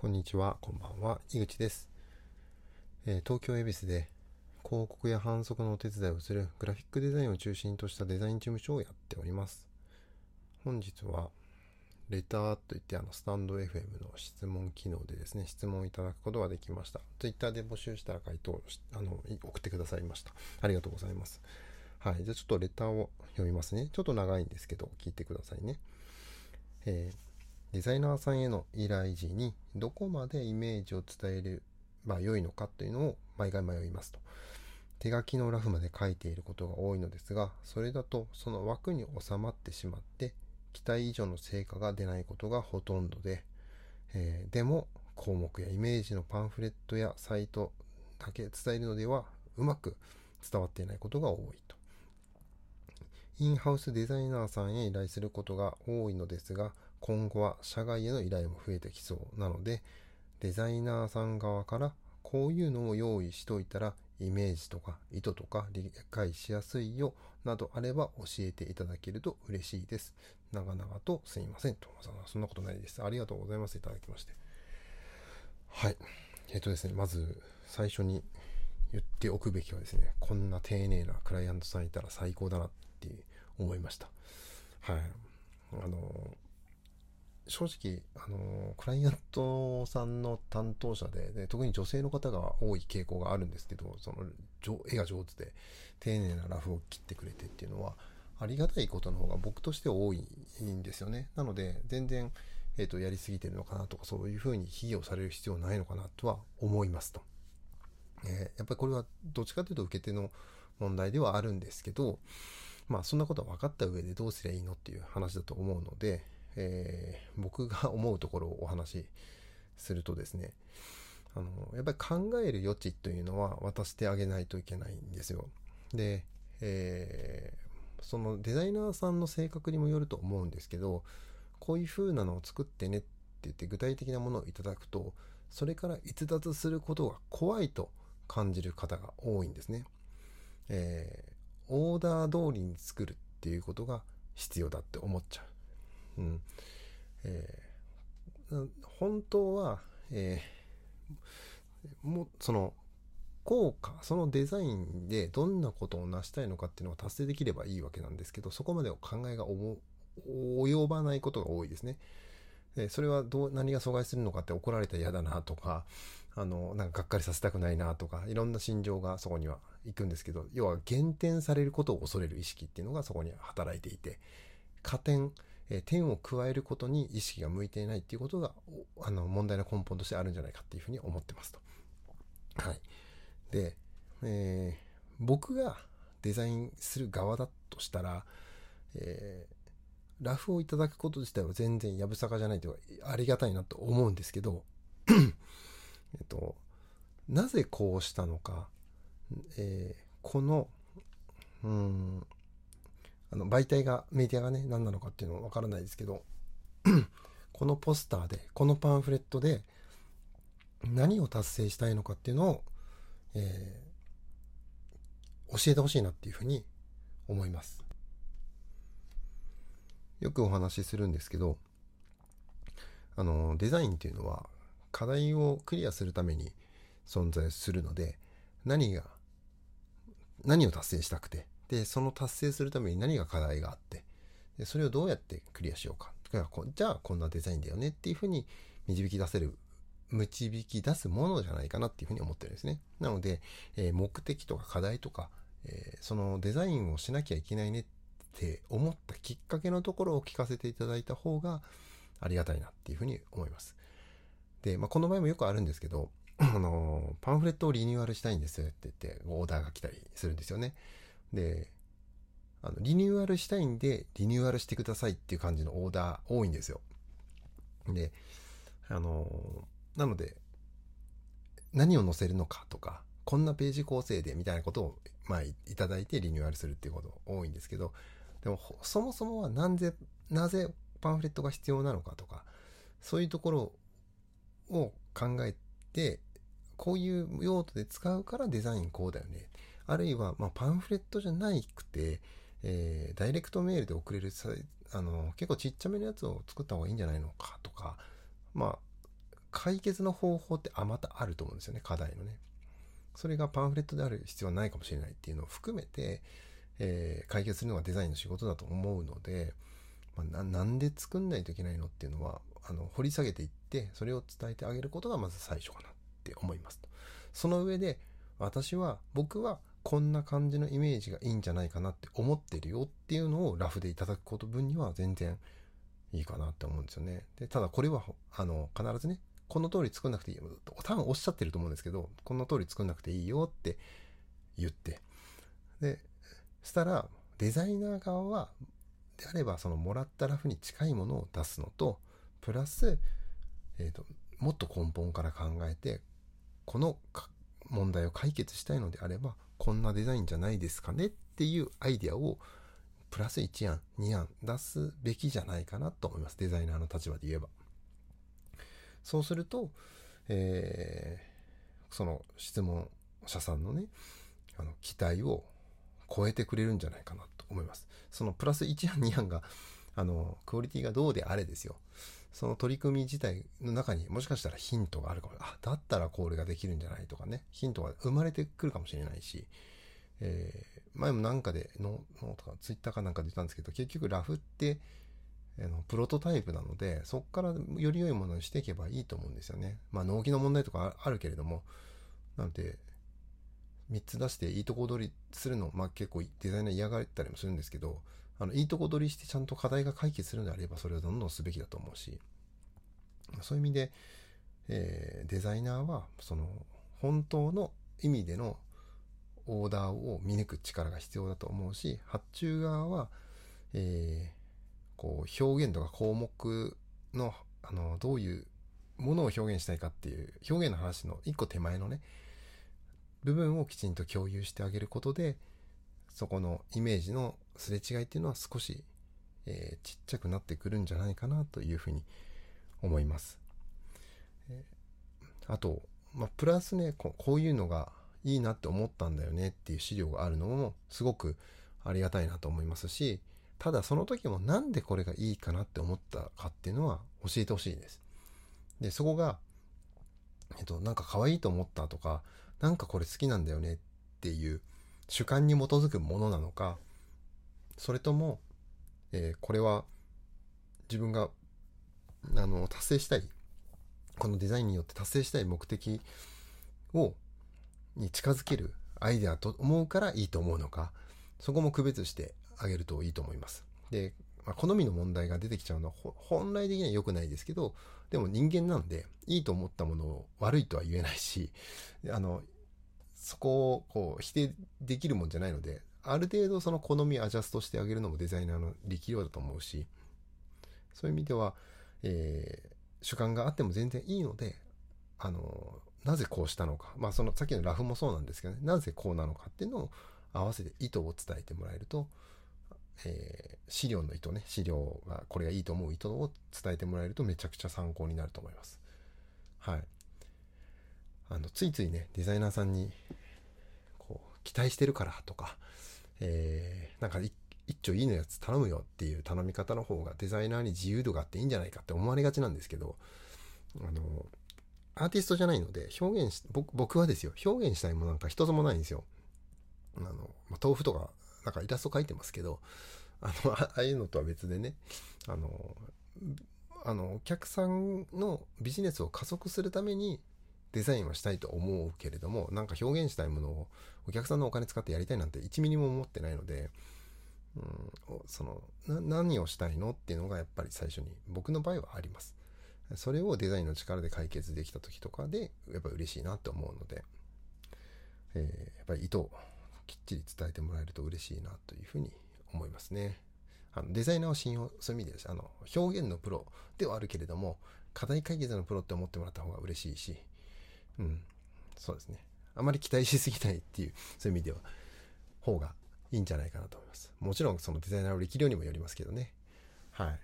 こんにちは、こんばんは、井口です。えー、東京恵比寿で広告や販促のお手伝いをするグラフィックデザインを中心としたデザイン事務所をやっております。本日は、レターといってあのスタンド FM の質問機能でですね、質問いただくことができました。Twitter で募集したら回答あの送ってくださいました。ありがとうございます。はい。じゃあちょっとレターを読みますね。ちょっと長いんですけど、聞いてくださいね。えーデザイナーさんへの依頼時にどこまでイメージを伝えれば良いのかというのを毎回迷いますと。手書きのラフまで書いていることが多いのですが、それだとその枠に収まってしまって、期待以上の成果が出ないことがほとんどで、えー、でも項目やイメージのパンフレットやサイトだけ伝えるのではうまく伝わっていないことが多いと。インハウスデザイナーさんへ依頼することが多いのですが、今後は社外への依頼も増えてきそうなので、デザイナーさん側からこういうのを用意しといたらイメージとか意図とか理解しやすいよなどあれば教えていただけると嬉しいです。長々とすいません。とそんなことないです。ありがとうございます。いただきまして。はい。えっとですね、まず最初に言っておくべきはですね、こんな丁寧なクライアントさんいたら最高だなって思いました。はい。あの、正直、あの、クライアントさんの担当者で、で特に女性の方が多い傾向があるんですけど、その、絵が上手で、丁寧なラフを切ってくれてっていうのは、ありがたいことの方が僕として多いんですよね。なので、全然、えっ、ー、と、やりすぎてるのかなとか、そういうふうに卑下をされる必要ないのかなとは思いますと。えー、やっぱりこれはどっちかというと受け手の問題ではあるんですけど、まあそんなことは分かった上でどうすりゃいいのっていう話だと思うので、えー、僕が思うところをお話しするとですね、あの、やっぱり考える余地というのは渡してあげないといけないんですよ。で、えー、そのデザイナーさんの性格にもよると思うんですけど、こういう風なのを作ってねって言って具体的なものをいただくと、それから逸脱することが怖いと感じる方が多いんですね。えー、オーダー通りに作るっていうことが必要だって思っちゃう。うん。えー、本当は、えー、もその、効果、そのデザインでどんなことを成したいのかっていうのを達成できればいいわけなんですけど、そこまでを考えが及ばないことが多いですね。でそれはどう、何が阻害するのかって怒られたら嫌だなとか、あの、なんかがっかりさせたくないなとか、いろんな心情がそこには行くんですけど、要は減点されることを恐れる意識っていうのがそこに働いていて、加点、え点を加えることに意識が向いていないっていうことが、あの、問題の根本としてあるんじゃないかっていうふうに思ってますと。はい。で、えー、僕がデザインする側だとしたら、えー、ラフをいただくこと自体は全然やぶさかじゃないというか、ありがたいなと思うんですけど、えっと、なぜこうしたのか、えー、この、うん、あの媒体が、メディアがね、何なのかっていうのはわからないですけど、このポスターで、このパンフレットで、何を達成したいのかっていうのを、えー、教えてほしいなっていうふうに思います。よくお話しするんですけど、あの、デザインっていうのは課題をクリアするために存在するので、何が、何を達成したくて、で、その達成するために何が課題があって、でそれをどうやってクリアしようか。じゃあこんなデザインだよねっていうふうに導き出せる、導き出すものじゃないかなっていうふうに思ってるんですね。なので、えー、目的とか課題とか、えー、そのデザインをしなきゃいけないねって思ったきっかけのところを聞かせていただいた方がありがたいなっていうふうに思います。で、まあ、この場合もよくあるんですけど、あの、パンフレットをリニューアルしたいんですって言って、オーダーが来たりするんですよね。で、あの、リニューアルしたいんで、リニューアルしてくださいっていう感じのオーダー多いんですよ。で、あの、なので、何を載せるのかとか、こんなページ構成でみたいなことを、まあ、いただいてリニューアルするっていうこと多いんですけど、でも、そもそもはなぜ、なぜパンフレットが必要なのかとか、そういうところを考えて、こういう用途で使うからデザインこうだよね。あるいは、ま、パンフレットじゃないくて、えー、ダイレクトメールで送れるあの、結構ちっちゃめのやつを作った方がいいんじゃないのかとか、まあ、解決の方法ってあまたあると思うんですよね、課題のね。それがパンフレットである必要はないかもしれないっていうのを含めて、えー、解決するのがデザインの仕事だと思うので、まあ、なんで作んないといけないのっていうのは、あの、掘り下げていって、それを伝えてあげることがまず最初かなって思いますと。その上で、私は、僕はこんな感じのイメージがいいんじゃないかなって思ってるよっていうのをラフでいただくこと分には全然いいかなって思うんですよね。で、ただこれは、あの、必ずね、この通り作んなくていいよ。多分おっしゃってると思うんですけど、この通り作んなくていいよって言って。で、したら、デザイナー側は、であれば、そのもらったラフに近いものを出すのと、プラス、えっ、ー、と、もっと根本から考えて、この問題を解決したいのであれば、こんなデザインじゃないですかねっていうアイデアをプラス1案、2案出すべきじゃないかなと思います。デザイナーの立場で言えば。そうすると、えー、その質問者さんのね、あの、期待を超えてくれるんじゃないかなと思います。そのプラス1案、2案が、あの、クオリティがどうであれですよ。その取り組み自体の中にもしかしたらヒントがあるかも。あ、だったらこれができるんじゃないとかね。ヒントが生まれてくるかもしれないし、えー、前もなんかで、ノートかツイッターかなんかで言ったんですけど、結局ラフって、あのプロトタイプなので、そこからより良いものにしていけばいいと思うんですよね。まあ納期の問題とかあるけれども、なので、3つ出していいとこ取りするの、まあ結構デザイナー嫌がったりもするんですけど、あの、いいとこ取りしてちゃんと課題が解決するのであれば、それをどんどんすべきだと思うし、そういう意味で、えー、デザイナーは、その、本当の意味でのオーダーを見抜く力が必要だと思うし、発注側は、えー、こう、表現とか項目の、あの、どういうものを表現したいかっていう、表現の話の一個手前のね、部分をきちんと共有してあげることで、そこのイメージのすれ違いっていうのは少し、えー、ちっちゃくなってくるんじゃないかなというふうに思います。えー、あと、まあ、プラスねこ、こういうのがいいなって思ったんだよねっていう資料があるのもすごくありがたいなと思いますし、ただその時もなんでこれがいいかなって思ったかっていうのは教えてほしいです。で、そこが、えっと、なんか可愛いと思ったとか、なんかこれ好きなんだよねっていう主観に基づくものなのか、それとも、えー、これは自分があの達成したいこのデザインによって達成したい目的をに近づけるアイデアと思うからいいと思うのかそこも区別してあげるといいと思います。で、まあ、好みの問題が出てきちゃうのは本来的には良くないですけどでも人間なんでいいと思ったものを悪いとは言えないしあのそこをこう否定できるもんじゃないのである程度その好みアジャストしてあげるのもデザイナーの力量だと思うし、そういう意味では、えー、主観があっても全然いいので、あの、なぜこうしたのか。まあそのさっきのラフもそうなんですけどね、なぜこうなのかっていうのを合わせて意図を伝えてもらえると、えー、資料の意図ね、資料がこれがいいと思う意図を伝えてもらえるとめちゃくちゃ参考になると思います。はい。あの、ついついね、デザイナーさんに、こう、期待してるからとか、えー、なんか一丁いいのやつ頼むよっていう頼み方の方がデザイナーに自由度があっていいんじゃないかって思われがちなんですけど、あの、アーティストじゃないので表現し、僕僕はですよ、表現したいものなんか一つもないんですよ。あの、まあ、豆腐とか、なんかイラスト描いてますけど、あの、ああいうのとは別でね、あの、あの、お客さんのビジネスを加速するためにデザインはしたいと思うけれども、なんか表現したいものをお客さんのお金使ってやりたいなんて1ミリも思ってないので、うん、その何をしたいのっていうのがやっぱり最初に僕の場合はあります。それをデザインの力で解決できた時とかでやっぱ嬉しいなって思うので、えー、やっぱり意図をきっちり伝えてもらえると嬉しいなというふうに思いますね。あのデザイナーを信用する意味であの表現のプロではあるけれども課題解決のプロって思ってもらった方が嬉しいし、うん、そうですね。あまり期待しすぎないっていう、そういう意味では、方がいいんじゃないかなと思います。もちろんそのデザイナーの力量にもよりますけどね。はい。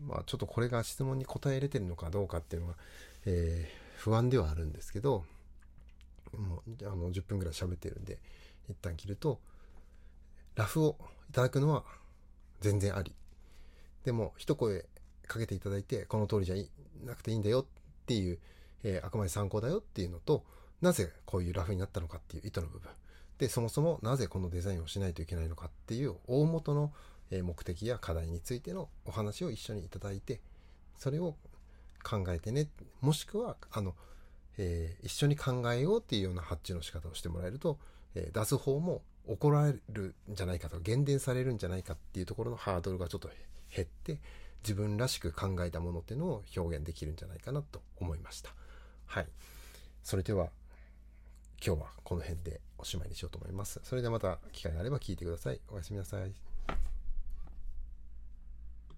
まあちょっとこれが質問に答えれてるのかどうかっていうのは、えー、不安ではあるんですけど、もうあの10分ぐらい喋ってるんで、一旦切ると、ラフをいただくのは全然あり。でも、一声かけていただいて、この通りじゃなくていいんだよっていう、えー、あくまで参考だよっていうのと、なぜこういうラフになったのかっていう意図の部分。で、そもそもなぜこのデザインをしないといけないのかっていう大元の目的や課題についてのお話を一緒にいただいて、それを考えてね、もしくは、あの、えー、一緒に考えようっていうような発注の仕方をしてもらえると、えー、出す方も怒られるんじゃないかと、減電されるんじゃないかっていうところのハードルがちょっと減って、自分らしく考えたものっていうのを表現できるんじゃないかなと思いました。はい。それでは、今日はこの辺でおしまいにしようと思います。それではまた機会があれば聞いてください。おやすみなさい。